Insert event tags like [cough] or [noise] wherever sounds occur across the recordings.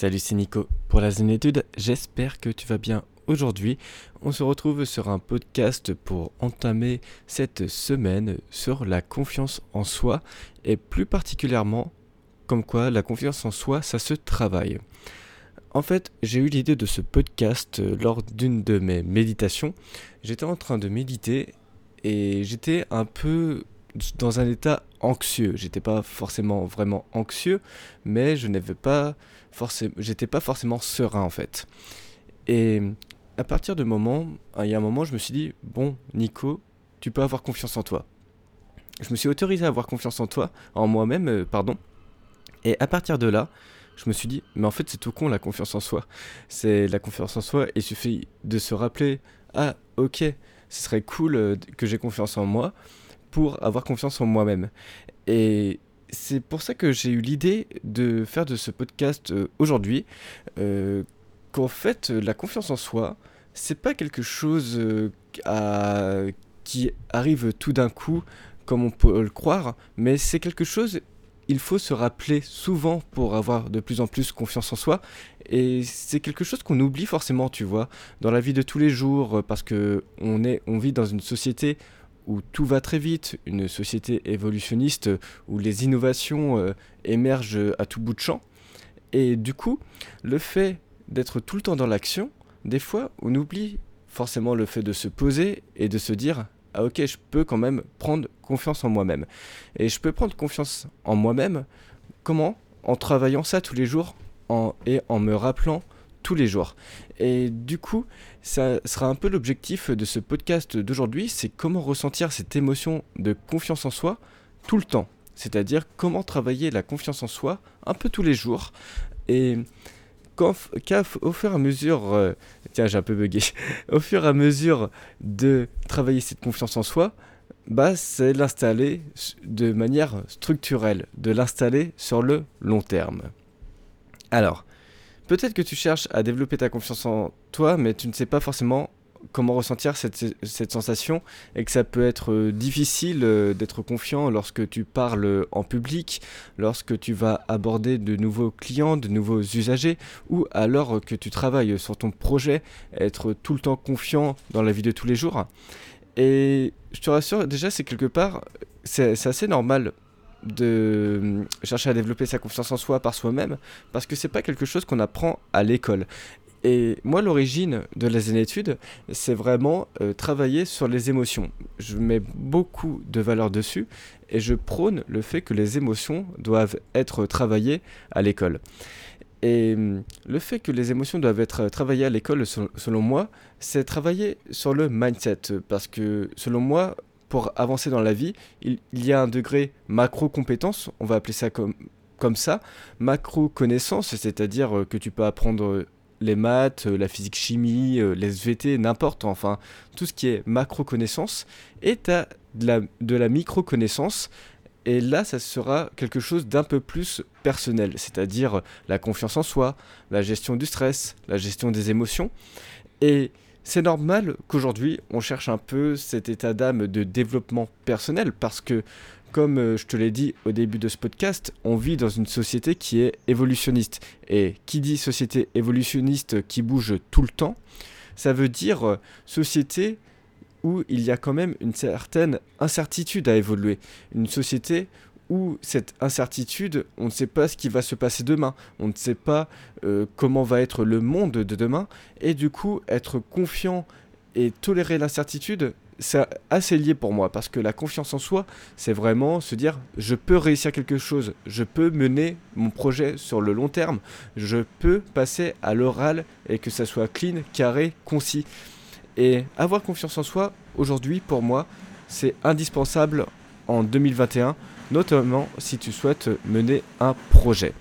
Salut, c'est Nico pour la zone étude. J'espère que tu vas bien aujourd'hui. On se retrouve sur un podcast pour entamer cette semaine sur la confiance en soi et plus particulièrement comme quoi la confiance en soi, ça se travaille. En fait, j'ai eu l'idée de ce podcast lors d'une de mes méditations. J'étais en train de méditer et j'étais un peu dans un état anxieux. J'étais pas forcément vraiment anxieux, mais je n'avais pas forcément, serein en fait. Et à partir de moment, il y a un moment, je me suis dit bon, Nico, tu peux avoir confiance en toi. Je me suis autorisé à avoir confiance en toi, en moi-même, euh, pardon. Et à partir de là, je me suis dit, mais en fait, c'est tout con la confiance en soi. C'est la confiance en soi, il suffit de se rappeler, ah, ok, ce serait cool euh, que j'ai confiance en moi pour avoir confiance en moi-même. Et c'est pour ça que j'ai eu l'idée de faire de ce podcast euh, aujourd'hui, euh, qu'en fait la confiance en soi, c'est pas quelque chose euh, qui arrive tout d'un coup comme on peut le croire, mais c'est quelque chose il faut se rappeler souvent pour avoir de plus en plus confiance en soi. Et c'est quelque chose qu'on oublie forcément, tu vois, dans la vie de tous les jours, parce que on, est, on vit dans une société où tout va très vite, une société évolutionniste où les innovations euh, émergent à tout bout de champ. Et du coup, le fait d'être tout le temps dans l'action, des fois, on oublie forcément le fait de se poser et de se dire ah ok, je peux quand même prendre confiance en moi-même. Et je peux prendre confiance en moi-même, comment? En travaillant ça tous les jours et en me rappelant tous les jours. Et du coup, ça sera un peu l'objectif de ce podcast d'aujourd'hui, c'est comment ressentir cette émotion de confiance en soi tout le temps. C'est-à-dire comment travailler la confiance en soi un peu tous les jours. Et au fur et à mesure, euh, tiens j'ai un peu bugué, [laughs] au fur et à mesure de travailler cette confiance en soi, bah c'est l'installer de manière structurelle, de l'installer sur le long terme. Alors, peut-être que tu cherches à développer ta confiance en toi, mais tu ne sais pas forcément comment ressentir cette, sensation et que ça peut être euh, difficile euh, d'être confiant lorsque tu parles en public, lorsque tu vas aborder de nouveaux clients, de nouveaux usagers ou alors que tu travailles sur ton projet, être tout le temps confiant dans la vie de tous les jours. Et je te rassure, déjà c'est quelque part, c'est assez normal de euh, chercher à développer sa confiance en soi par soi-même parce que c'est pas quelque chose qu'on apprend à l'école et moi, l'origine de la zénétude, c'est vraiment euh, travailler sur les émotions. Je mets beaucoup de valeur dessus et je prône le fait que les émotions doivent être travaillées à l'école. Et hum, le fait que les émotions doivent être travaillées à l'école, selon moi, c'est travailler sur le mindset. Parce que, selon moi, pour avancer dans la vie, il, y a un degré macro-compétence, on va appeler ça comme, ça, macro-connaissance, c'est-à-dire que tu peux apprendre les maths, euh, la physique chimie, euh, les SVT, n'importe, enfin, tout ce qui est macro-connaissance, et tu as de la, de la micro-connaissance, et là, ça sera quelque chose d'un peu plus personnel, c'est-à-dire la confiance en soi, la gestion du stress, la gestion des émotions. Et c'est normal qu'aujourd'hui, on cherche un peu cet état d'âme de développement personnel, parce que comme euh, je te l'ai dit au début de ce podcast, on vit dans une société qui est évolutionniste. Et qui dit société évolutionniste qui bouge tout le temps, ça veut dire euh, société où il y a quand même une certaine incertitude à évoluer. Une société où cette incertitude, on ne sait pas ce qui va se passer demain, on ne sait pas euh, comment va être le monde de demain, et du coup être confiant et tolérer l'incertitude, c'est assez lié pour moi. Parce que la confiance en soi, c'est vraiment se dire je peux réussir quelque chose, je peux mener mon projet sur le long terme, je peux passer à l'oral et que ça soit clean, carré, concis. Et avoir confiance en soi, aujourd'hui, pour moi, c'est indispensable en 2021, notamment si tu souhaites mener un projet.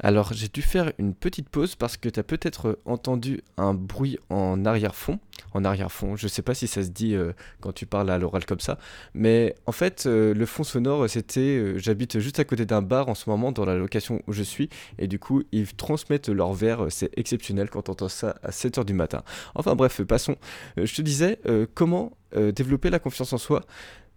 Alors, j'ai dû faire une petite pause parce que tu as peut-être entendu un bruit en arrière-fond. En arrière-fond, je sais pas si ça se dit euh, quand tu parles à l'oral comme ça. Mais en fait, euh, le fond sonore, c'était... Euh, j'habite juste à côté d'un bar en ce moment dans la location où je suis. Et du coup, ils transmettent leur verre. C'est exceptionnel quand on entend ça à 7h du matin. Enfin bref, passons. je te disais, comment développer la confiance en soi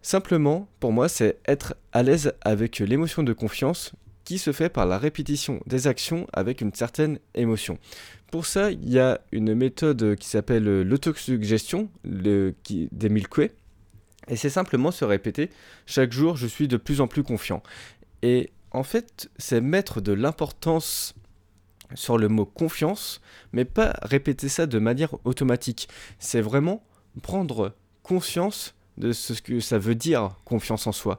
Simplement, pour moi, c'est être à l'aise avec l'émotion de confiance qui se fait par la répétition des actions avec une certaine émotion. Pour ça, il y a une méthode qui s'appelle l'autosuggestion d'Emile Coué. Et c'est simplement se répéter chaque jour, je suis de plus en plus confiant. Et en fait, c'est mettre de l'importance sur le mot confiance, mais pas répéter ça de manière automatique. C'est vraiment prendre conscience de ce que ça veut dire confiance en soi.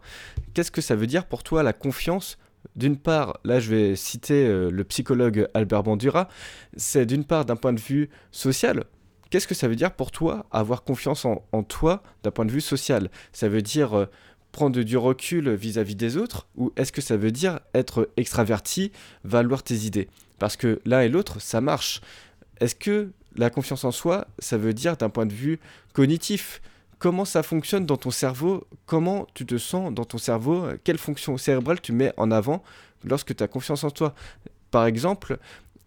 Qu'est-ce que ça veut dire pour toi la confiance? D'une part, là je vais citer euh, le psychologue Albert Bandura, c'est d'une part d'un point de vue social. Qu'est-ce que ça veut dire pour toi avoir confiance en, toi d'un point de vue social? Ça veut dire euh, prendre du recul vis-à-vis des autres ou est-ce que ça veut dire être extraverti, valoir tes idées? Parce que l'un et l'autre, ça marche. Est-ce que la confiance en soi, ça veut dire d'un point de vue cognitif? Comment ça fonctionne dans ton cerveau, comment tu te sens dans ton cerveau, quelle fonction cérébrale tu mets en avant lorsque tu as confiance en toi. Par exemple,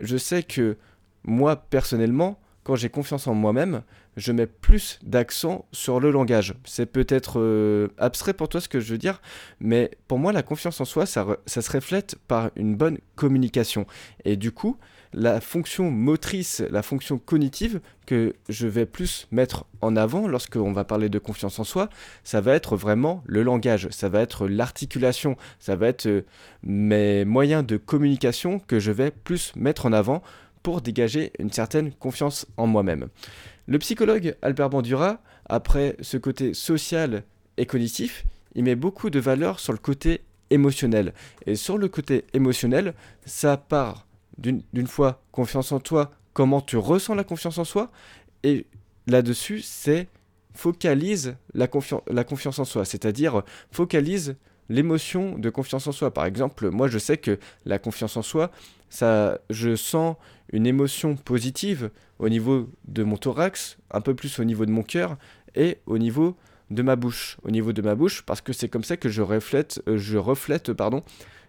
je sais que moi personnellement, quand j'ai confiance en moi-même, je mets plus d'accent sur le langage. C'est peut-être euh, abstrait pour toi ce que je veux dire, mais pour moi la confiance en soi, ça, se reflète par une bonne communication. Et du coup, la fonction motrice, la fonction cognitive que je vais plus mettre en avant lorsqu'on va parler de confiance en soi, ça va être vraiment le langage, ça va être l'articulation, ça va être euh, mes moyens de communication que je vais plus mettre en avant dégager une certaine confiance en moi-même. Le psychologue Albert Bandura, après ce côté social et cognitif, il met beaucoup de valeur sur le côté émotionnel. Et sur le côté émotionnel, ça part d'une fois confiance en toi, comment tu ressens la confiance en soi. Et là-dessus, c'est focalise la, la confiance en soi, c'est-à-dire focalise l'émotion de confiance en soi. Par exemple, moi je sais que la confiance en soi, ça, je sens une émotion positive au niveau de mon thorax, un peu plus au niveau de mon cœur et au niveau de ma bouche. Au niveau de ma bouche, parce que c'est comme ça que je reflète, euh, je reflète pardon,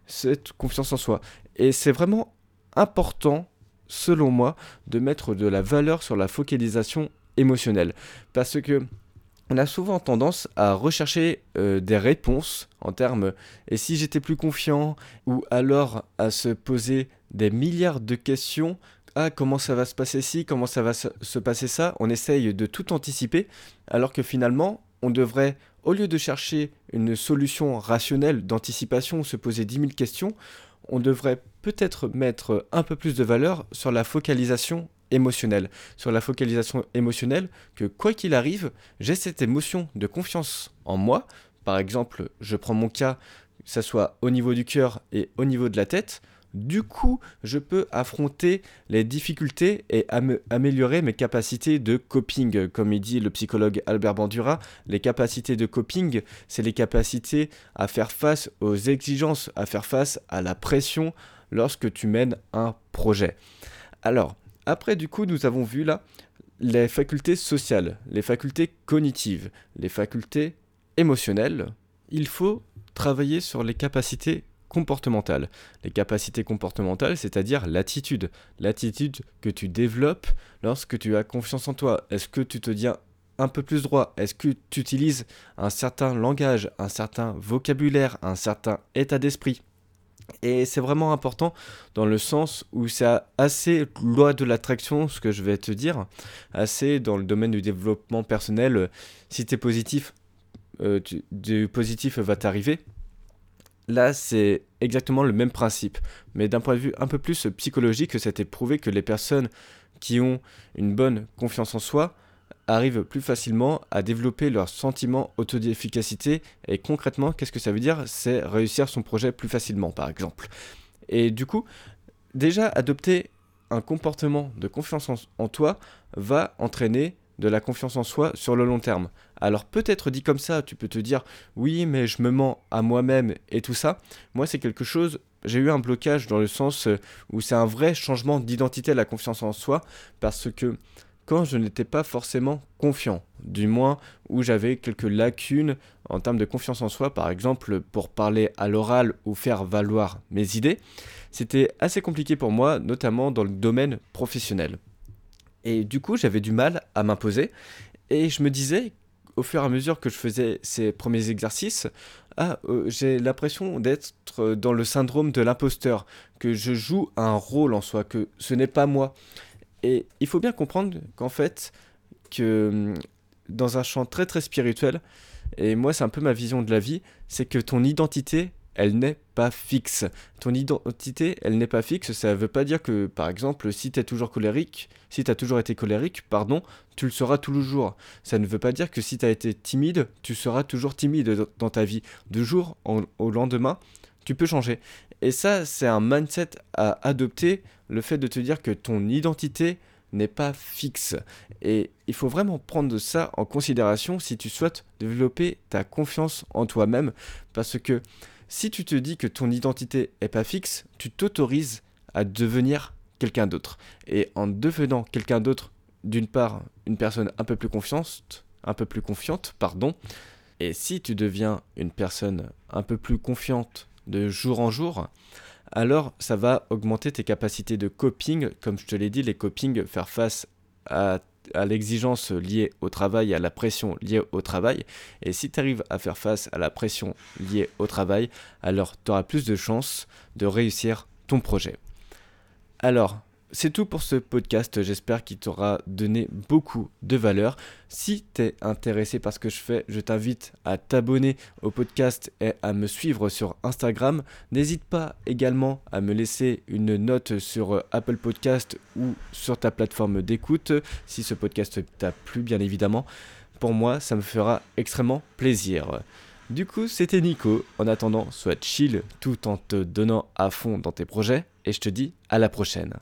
cette confiance en soi. Et c'est vraiment important, selon moi, de mettre de la valeur sur la focalisation émotionnelle. Parce que on a souvent tendance à rechercher euh, des réponses en termes et si j'étais plus confiant ou alors à se poser des milliards de questions ah comment ça va se passer ci comment ça va se passer ça? On essaye de tout anticiper alors que finalement on devrait au lieu de chercher une solution rationnelle d'anticipation se poser 10 000 questions on devrait peut-être mettre un peu plus de valeur sur la focalisation Sur la focalisation émotionnelle, que quoi qu'il arrive, j'ai cette émotion de confiance en moi. Par exemple, je prends mon cas, que ce soit au niveau du cœur et au niveau de la tête. Du coup, je peux affronter les difficultés et améliorer mes capacités de coping. Comme il dit le psychologue Albert Bandura, les capacités de coping, c'est les capacités à faire face aux exigences, à faire face à la pression lorsque tu mènes un projet. Alors, après du coup, nous avons vu là les facultés sociales, les facultés cognitives, les facultés émotionnelles. Il faut travailler sur les capacités comportementales. Les capacités comportementales, c'est-à-dire l'attitude. L'attitude que tu développes lorsque tu as confiance en toi. Est-ce que tu te dis un peu plus droit? Est-ce que tu utilises un certain langage, un certain vocabulaire, un certain état d'esprit? Et c'est vraiment important dans le sens où c'est assez loi de l'attraction, ce que je vais te dire, assez dans le domaine du développement personnel. Si tu es positif, euh, du positif va t'arriver. Là, c'est exactement le même principe. Mais d'un point de vue un peu plus psychologique, c'était prouvé que les personnes qui ont une bonne confiance en soi arrivent plus facilement à développer leur sentiment auto-efficacité. Et concrètement, qu'est-ce que ça veut dire? C'est réussir son projet plus facilement, par exemple. Et du coup, déjà, adopter un comportement de confiance en, toi va entraîner de la confiance en soi sur le long terme. Alors peut-être dit comme ça, tu peux te dire oui mais je me mens à moi-même et tout ça. Moi c'est quelque chose, j'ai eu un blocage dans le sens où c'est un vrai changement d'identité la confiance en soi parce que quand je n'étais pas forcément confiant, du moins où j'avais quelques lacunes en termes de confiance en soi, par exemple pour parler à l'oral ou faire valoir mes idées, c'était assez compliqué pour moi, notamment dans le domaine professionnel. Et du coup, j'avais du mal à m'imposer, et je me disais, au fur et à mesure que je faisais ces premiers exercices, ah, euh, j'ai l'impression d'être dans le syndrome de l'imposteur, que je joue un rôle en soi, que ce n'est pas moi. Et il faut bien comprendre qu'en fait, que hum, dans un champ très très spirituel, et moi c'est un peu ma vision de la vie, c'est que ton identité, elle n'est pas fixe. Ton identité, elle n'est pas fixe, ça ne veut pas dire que, par exemple, si tu toujours colérique, si tu as toujours été colérique, pardon, tu le seras toujours. Ça ne veut pas dire que si tu as été timide, tu seras toujours timide dans ta vie. De jour au lendemain, tu peux changer. Et ça, c'est un mindset à adopter, le fait de te dire que ton identité n'est pas fixe. Et il faut vraiment prendre ça en considération si tu souhaites développer ta confiance en toi-même, parce que si tu te dis que ton identité est pas fixe, tu t'autorises à devenir quelqu'un d'autre. Et en devenant quelqu'un d'autre, d'une part, une personne un peu plus confiante, un peu plus confiante, pardon. Et si tu deviens une personne un peu plus confiante de jour en jour, alors ça va augmenter tes capacités de coping. Comme je te l'ai dit, les coping, faire face à, l'exigence liée au travail, à la pression liée au travail. Et si tu arrives à faire face à la pression liée au travail, alors tu auras plus de chances de réussir ton projet. Alors, c'est tout pour ce podcast, j'espère qu'il t'aura donné beaucoup de valeur. Si tu es intéressé par ce que je fais, je t'invite à t'abonner au podcast et à me suivre sur Instagram. N'hésite pas également à me laisser une note sur Apple Podcast ou sur ta plateforme d'écoute, si ce podcast t'a plu bien évidemment. Pour moi, ça me fera extrêmement plaisir. Du coup, c'était Nico. En attendant, sois chill tout en te donnant à fond dans tes projets et je te dis à la prochaine.